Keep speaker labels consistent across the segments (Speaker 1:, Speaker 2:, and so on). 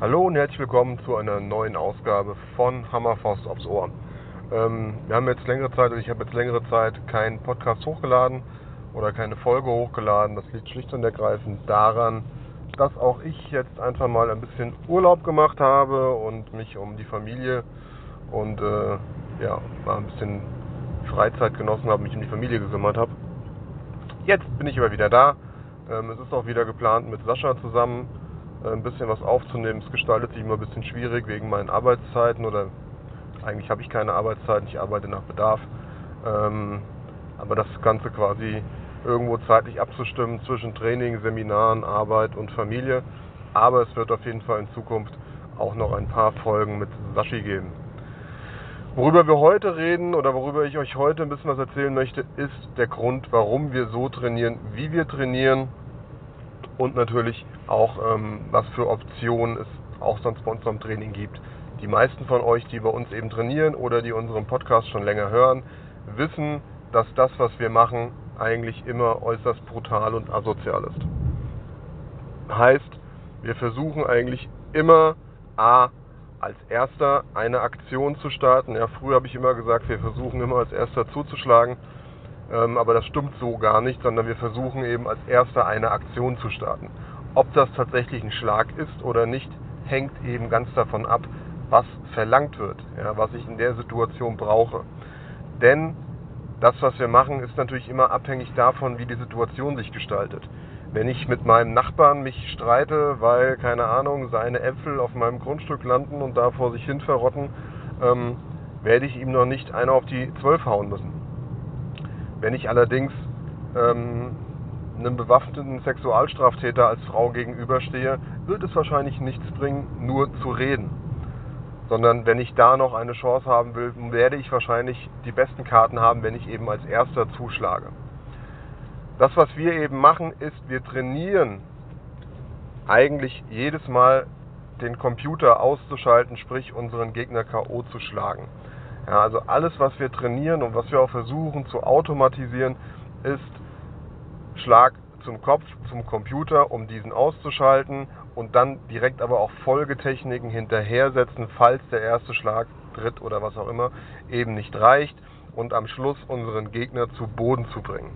Speaker 1: Hallo und herzlich willkommen zu einer neuen Ausgabe von Hammerfaust aufs Ohr. Ähm, wir haben jetzt längere Zeit, oder ich habe jetzt längere Zeit keinen Podcast hochgeladen oder keine Folge hochgeladen. Das liegt schlicht und ergreifend daran, dass auch ich jetzt einfach mal ein bisschen Urlaub gemacht habe und mich um die Familie und äh, ja, mal ein bisschen Freizeit genossen habe, mich um die Familie gekümmert habe. Jetzt bin ich aber wieder da. Ähm, es ist auch wieder geplant mit Sascha zusammen ein bisschen was aufzunehmen. Es gestaltet sich immer ein bisschen schwierig wegen meinen Arbeitszeiten oder eigentlich habe ich keine Arbeitszeiten, ich arbeite nach Bedarf. Ähm, aber das Ganze quasi irgendwo zeitlich abzustimmen zwischen Training, Seminaren, Arbeit und Familie. Aber es wird auf jeden Fall in Zukunft auch noch ein paar Folgen mit Sashi geben. Worüber wir heute reden oder worüber ich euch heute ein bisschen was erzählen möchte, ist der Grund, warum wir so trainieren, wie wir trainieren und natürlich auch, ähm, was für Optionen es auch sonst bei uns beim Training gibt. Die meisten von euch, die bei uns eben trainieren oder die unseren Podcast schon länger hören, wissen, dass das, was wir machen, eigentlich immer äußerst brutal und asozial ist. Heißt, wir versuchen eigentlich immer A als erster eine Aktion zu starten. Ja, früher habe ich immer gesagt, wir versuchen immer als erster zuzuschlagen. Ähm, aber das stimmt so gar nicht, sondern wir versuchen eben als erster eine Aktion zu starten. Ob das tatsächlich ein Schlag ist oder nicht, hängt eben ganz davon ab, was verlangt wird, ja, was ich in der Situation brauche. Denn das, was wir machen, ist natürlich immer abhängig davon, wie die Situation sich gestaltet. Wenn ich mit meinem Nachbarn mich streite, weil, keine Ahnung, seine Äpfel auf meinem Grundstück landen und da vor sich hin verrotten, ähm, werde ich ihm noch nicht einer auf die Zwölf hauen müssen. Wenn ich allerdings ähm, einem bewaffneten Sexualstraftäter als Frau gegenüberstehe, wird es wahrscheinlich nichts bringen, nur zu reden. Sondern wenn ich da noch eine Chance haben will, werde ich wahrscheinlich die besten Karten haben, wenn ich eben als erster zuschlage. Das, was wir eben machen, ist, wir trainieren eigentlich jedes Mal den Computer auszuschalten, sprich unseren Gegner KO zu schlagen. Ja, also alles, was wir trainieren und was wir auch versuchen zu automatisieren, ist Schlag zum Kopf, zum Computer, um diesen auszuschalten und dann direkt aber auch Folgetechniken hinterhersetzen, falls der erste Schlag, Dritt oder was auch immer, eben nicht reicht und am Schluss unseren Gegner zu Boden zu bringen.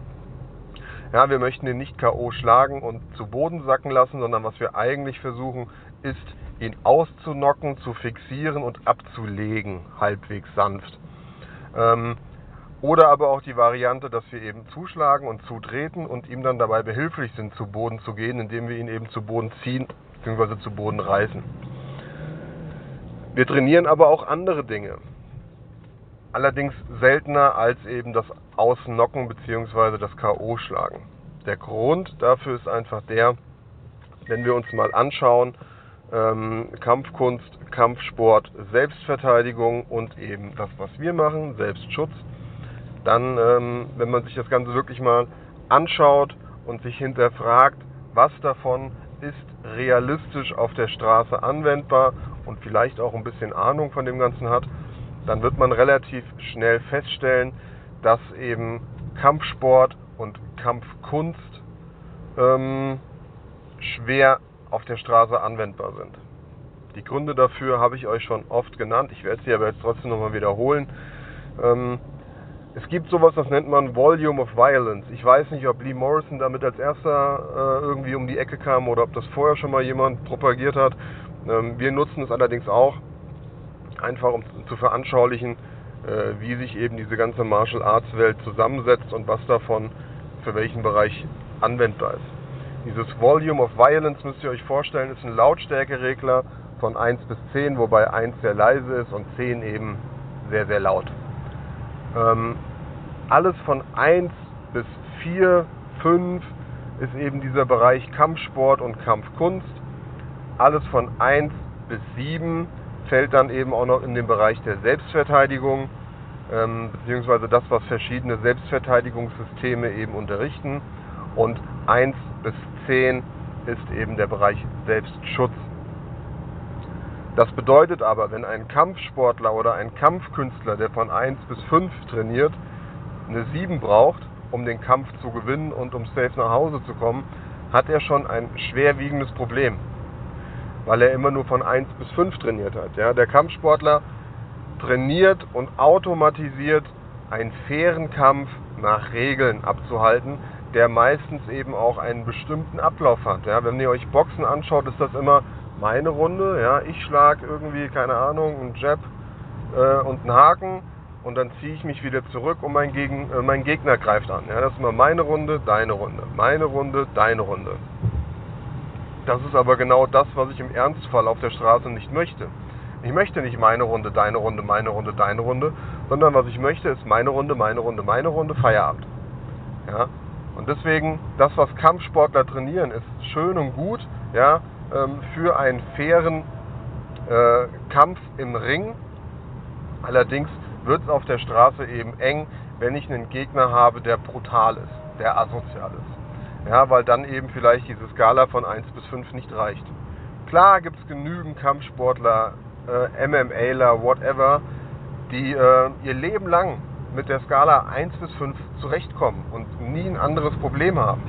Speaker 1: Ja, wir möchten ihn nicht K.O. schlagen und zu Boden sacken lassen, sondern was wir eigentlich versuchen, ist ihn auszunocken, zu fixieren und abzulegen, halbwegs sanft. Ähm, oder aber auch die Variante, dass wir eben zuschlagen und zutreten und ihm dann dabei behilflich sind, zu Boden zu gehen, indem wir ihn eben zu Boden ziehen bzw. zu Boden reißen. Wir trainieren aber auch andere Dinge. Allerdings seltener als eben das Ausnocken bzw. das K.O. schlagen. Der Grund dafür ist einfach der, wenn wir uns mal anschauen, ähm, Kampfkunst, Kampfsport, Selbstverteidigung und eben das, was wir machen, Selbstschutz, dann, ähm, wenn man sich das Ganze wirklich mal anschaut und sich hinterfragt, was davon ist realistisch auf der Straße anwendbar und vielleicht auch ein bisschen Ahnung von dem Ganzen hat, dann wird man relativ schnell feststellen, dass eben Kampfsport und Kampfkunst ähm, schwer auf der Straße anwendbar sind. Die Gründe dafür habe ich euch schon oft genannt. Ich werde sie aber jetzt trotzdem nochmal wiederholen. Ähm, es gibt sowas, das nennt man Volume of Violence. Ich weiß nicht, ob Lee Morrison damit als erster äh, irgendwie um die Ecke kam oder ob das vorher schon mal jemand propagiert hat. Ähm, wir nutzen es allerdings auch, einfach um zu veranschaulichen, äh, wie sich eben diese ganze Martial Arts Welt zusammensetzt und was davon für welchen Bereich anwendbar ist. Dieses Volume of Violence müsst ihr euch vorstellen, ist ein Lautstärkeregler von 1 bis 10, wobei 1 sehr leise ist und 10 eben sehr, sehr laut. Ähm, alles von 1 bis 4, 5 ist eben dieser Bereich Kampfsport und Kampfkunst. Alles von 1 bis 7 fällt dann eben auch noch in den Bereich der Selbstverteidigung, ähm, beziehungsweise das, was verschiedene Selbstverteidigungssysteme eben unterrichten. Und 1 bis 10 ist eben der Bereich Selbstschutz. Das bedeutet aber, wenn ein Kampfsportler oder ein Kampfkünstler, der von 1 bis 5 trainiert, eine 7 braucht, um den Kampf zu gewinnen und um safe nach Hause zu kommen, hat er schon ein schwerwiegendes Problem. Weil er immer nur von 1 bis 5 trainiert hat. Ja, der Kampfsportler trainiert und automatisiert einen fairen Kampf nach Regeln abzuhalten, der meistens eben auch einen bestimmten Ablauf hat. Ja, wenn ihr euch Boxen anschaut, ist das immer meine Runde. Ja, ich schlage irgendwie, keine Ahnung, einen Jab äh, und einen Haken und dann ziehe ich mich wieder zurück und mein, Gegen, äh, mein Gegner greift an. Ja, das ist immer meine Runde, deine Runde, meine Runde, deine Runde. Das ist aber genau das, was ich im Ernstfall auf der Straße nicht möchte. Ich möchte nicht meine Runde, deine Runde, meine Runde, deine Runde, sondern was ich möchte ist meine Runde, meine Runde, meine Runde, Feierabend. Ja? Und deswegen, das, was Kampfsportler trainieren, ist schön und gut ja, ähm, für einen fairen äh, Kampf im Ring. Allerdings wird es auf der Straße eben eng, wenn ich einen Gegner habe, der brutal ist, der asozial ist. Ja, weil dann eben vielleicht diese Skala von 1 bis 5 nicht reicht. Klar gibt es genügend Kampfsportler, äh, MMAler, whatever, die äh, ihr Leben lang mit der Skala 1 bis 5 zurechtkommen und nie ein anderes Problem haben.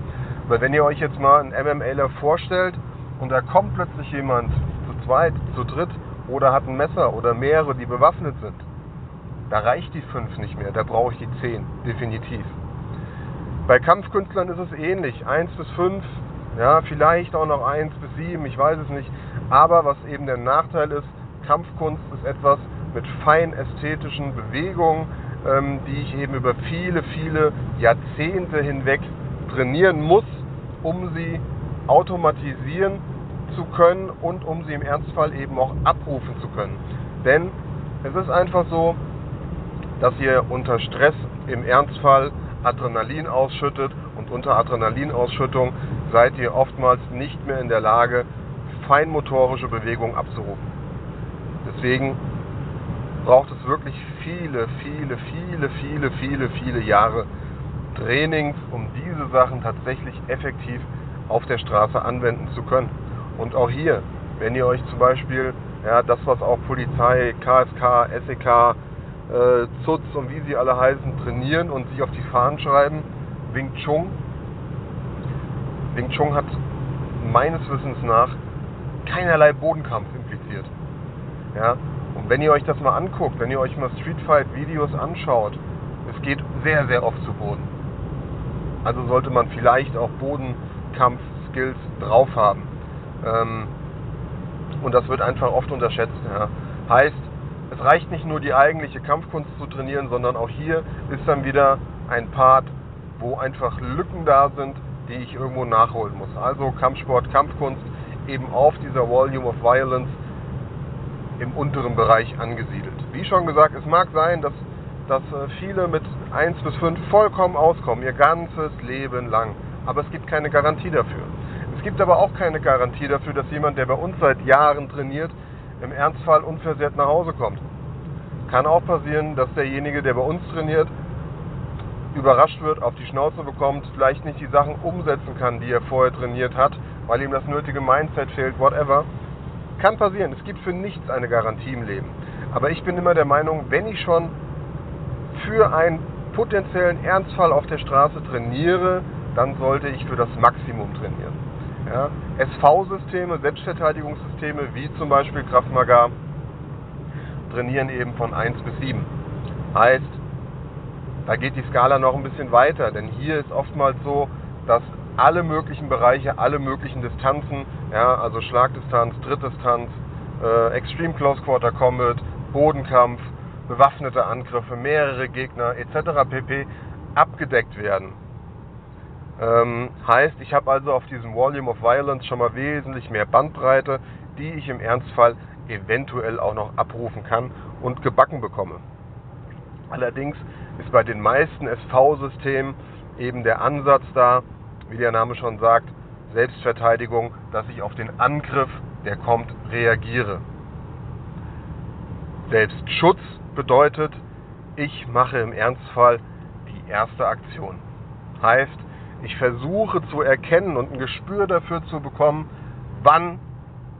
Speaker 1: Weil wenn ihr euch jetzt mal einen MMAler vorstellt und da kommt plötzlich jemand zu zweit, zu dritt oder hat ein Messer oder mehrere, die bewaffnet sind, da reicht die 5 nicht mehr, da brauche ich die 10, definitiv. Bei Kampfkünstlern ist es ähnlich, 1 bis 5, ja, vielleicht auch noch 1 bis 7, ich weiß es nicht. Aber was eben der Nachteil ist, Kampfkunst ist etwas mit fein ästhetischen Bewegungen, ähm, die ich eben über viele, viele Jahrzehnte hinweg trainieren muss, um sie automatisieren zu können und um sie im Ernstfall eben auch abrufen zu können. Denn es ist einfach so, dass ihr unter Stress im Ernstfall Adrenalin ausschüttet und unter Adrenalinausschüttung seid ihr oftmals nicht mehr in der Lage, feinmotorische Bewegungen abzurufen. Deswegen braucht es wirklich viele, viele, viele, viele, viele, viele Jahre Trainings, um diese Sachen tatsächlich effektiv auf der Straße anwenden zu können. Und auch hier, wenn ihr euch zum Beispiel ja, das, was auch Polizei, KSK, SEK, äh, Zutz und wie sie alle heißen, trainieren und sich auf die Fahnen schreiben. Wing Chun. Wing Chun hat meines Wissens nach keinerlei Bodenkampf impliziert. Ja? Und wenn ihr euch das mal anguckt, wenn ihr euch mal Street Fight Videos anschaut, es geht sehr, sehr oft zu Boden. Also sollte man vielleicht auch Bodenkampf-Skills drauf haben. Ähm, und das wird einfach oft unterschätzt. Ja. Heißt, es reicht nicht nur die eigentliche Kampfkunst zu trainieren, sondern auch hier ist dann wieder ein Part, wo einfach Lücken da sind, die ich irgendwo nachholen muss. Also Kampfsport, Kampfkunst eben auf dieser Volume of Violence im unteren Bereich angesiedelt. Wie schon gesagt, es mag sein, dass, dass äh, viele mit 1 bis 5 vollkommen auskommen, ihr ganzes Leben lang. Aber es gibt keine Garantie dafür. Es gibt aber auch keine Garantie dafür, dass jemand, der bei uns seit Jahren trainiert, im Ernstfall unversehrt nach Hause kommt. Kann auch passieren, dass derjenige, der bei uns trainiert, überrascht wird, auf die Schnauze bekommt, vielleicht nicht die Sachen umsetzen kann, die er vorher trainiert hat, weil ihm das nötige Mindset fehlt, whatever. Kann passieren. Es gibt für nichts eine Garantie im Leben. Aber ich bin immer der Meinung, wenn ich schon für einen potenziellen Ernstfall auf der Straße trainiere, dann sollte ich für das Maximum trainieren. Ja, SV-Systeme, Selbstverteidigungssysteme wie zum Beispiel Kraftmagar trainieren eben von 1 bis 7. Heißt, da geht die Skala noch ein bisschen weiter, denn hier ist oftmals so, dass alle möglichen Bereiche, alle möglichen Distanzen, ja, also Schlagdistanz, Drittdistanz, äh, Extreme Close Quarter Combat, Bodenkampf, bewaffnete Angriffe, mehrere Gegner etc. pp. abgedeckt werden. Ähm, heißt, ich habe also auf diesem Volume of Violence schon mal wesentlich mehr Bandbreite, die ich im Ernstfall eventuell auch noch abrufen kann und gebacken bekomme. Allerdings ist bei den meisten SV-Systemen eben der Ansatz da, wie der Name schon sagt, Selbstverteidigung, dass ich auf den Angriff, der kommt, reagiere. Selbstschutz bedeutet, ich mache im Ernstfall die erste Aktion. Heißt, ich versuche zu erkennen und ein Gespür dafür zu bekommen, wann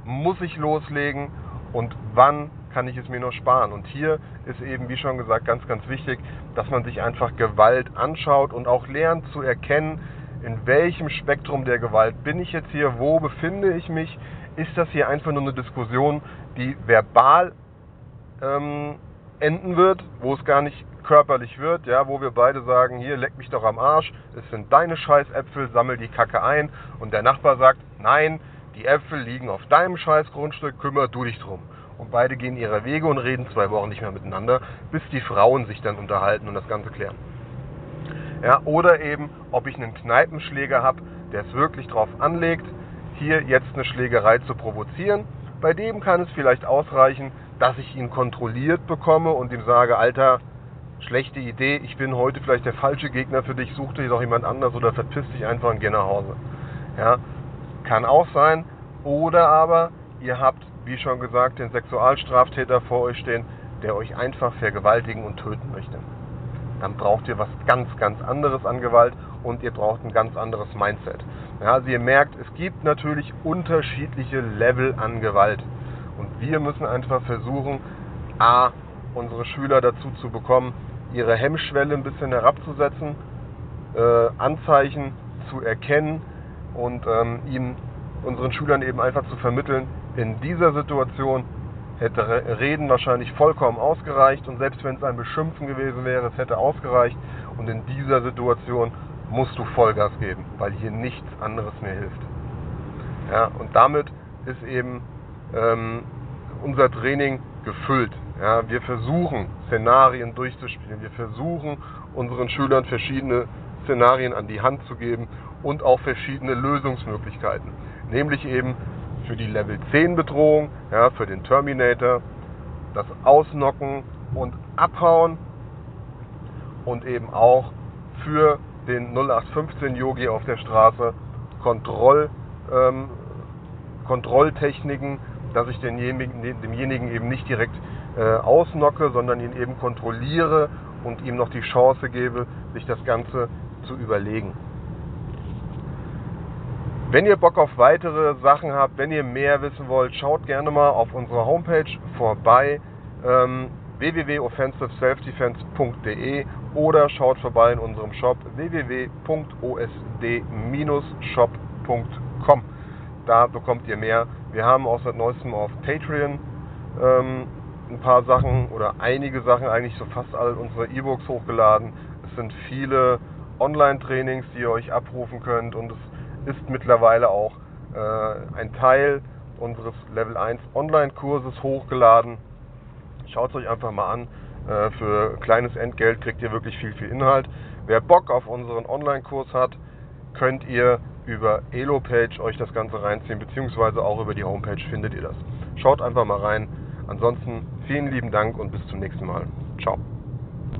Speaker 1: muss ich loslegen und wann kann ich es mir nur sparen. Und hier ist eben, wie schon gesagt, ganz, ganz wichtig, dass man sich einfach Gewalt anschaut und auch lernt zu erkennen, in welchem Spektrum der Gewalt bin ich jetzt hier, wo befinde ich mich, ist das hier einfach nur eine Diskussion, die verbal ähm, enden wird, wo es gar nicht körperlich wird, ja, wo wir beide sagen, hier leck mich doch am Arsch, es sind deine Scheißäpfel, sammel die Kacke ein und der Nachbar sagt, nein, die Äpfel liegen auf deinem Scheißgrundstück, kümmer du dich drum. Und beide gehen ihre Wege und reden zwei Wochen nicht mehr miteinander, bis die Frauen sich dann unterhalten und das Ganze klären. Ja, oder eben, ob ich einen Kneipenschläger habe, der es wirklich drauf anlegt, hier jetzt eine Schlägerei zu provozieren. Bei dem kann es vielleicht ausreichen, dass ich ihn kontrolliert bekomme und ihm sage, Alter, schlechte Idee, ich bin heute vielleicht der falsche Gegner für dich, such dir doch jemand anders oder verpiss dich einfach und geh nach Hause. Ja, kann auch sein. Oder aber ihr habt, wie schon gesagt, den Sexualstraftäter vor euch stehen, der euch einfach vergewaltigen und töten möchte dann braucht ihr was ganz, ganz anderes an Gewalt und ihr braucht ein ganz anderes Mindset. Ja, also ihr merkt, es gibt natürlich unterschiedliche Level an Gewalt. Wir müssen einfach versuchen, a, unsere Schüler dazu zu bekommen, ihre Hemmschwelle ein bisschen herabzusetzen, äh, Anzeichen zu erkennen und ähm, ihm, unseren Schülern eben einfach zu vermitteln, in dieser Situation hätte Reden wahrscheinlich vollkommen ausgereicht und selbst wenn es ein Beschimpfen gewesen wäre, es hätte ausgereicht und in dieser Situation musst du Vollgas geben, weil hier nichts anderes mehr hilft. Ja, und damit ist eben ähm, unser Training gefüllt. Ja, wir versuchen Szenarien durchzuspielen, wir versuchen unseren Schülern verschiedene Szenarien an die Hand zu geben und auch verschiedene Lösungsmöglichkeiten. Nämlich eben für die Level 10 Bedrohung, ja, für den Terminator, das Ausnocken und Abhauen und eben auch für den 0815 Yogi auf der Straße Kontroll, ähm, Kontrolltechniken, dass ich denjenigen, demjenigen eben nicht direkt äh, ausnocke, sondern ihn eben kontrolliere und ihm noch die Chance gebe, sich das Ganze zu überlegen. Wenn ihr Bock auf weitere Sachen habt, wenn ihr mehr wissen wollt, schaut gerne mal auf unserer Homepage vorbei ähm, www.offensiveselfdefense.de oder schaut vorbei in unserem Shop www.osd-shop.com. Da bekommt ihr mehr. Wir haben auch seit neuestem auf Patreon ähm, ein paar Sachen oder einige Sachen, eigentlich so fast all unsere E-Books hochgeladen. Es sind viele Online-Trainings, die ihr euch abrufen könnt und es ist mittlerweile auch äh, ein Teil unseres Level 1 Online-Kurses hochgeladen. Schaut es euch einfach mal an. Äh, für kleines Entgelt kriegt ihr wirklich viel, viel Inhalt. Wer Bock auf unseren Online-Kurs hat, könnt ihr über Elo-Page euch das Ganze reinziehen, beziehungsweise auch über die Homepage findet ihr das. Schaut einfach mal rein. Ansonsten vielen lieben Dank und bis zum nächsten Mal. Ciao.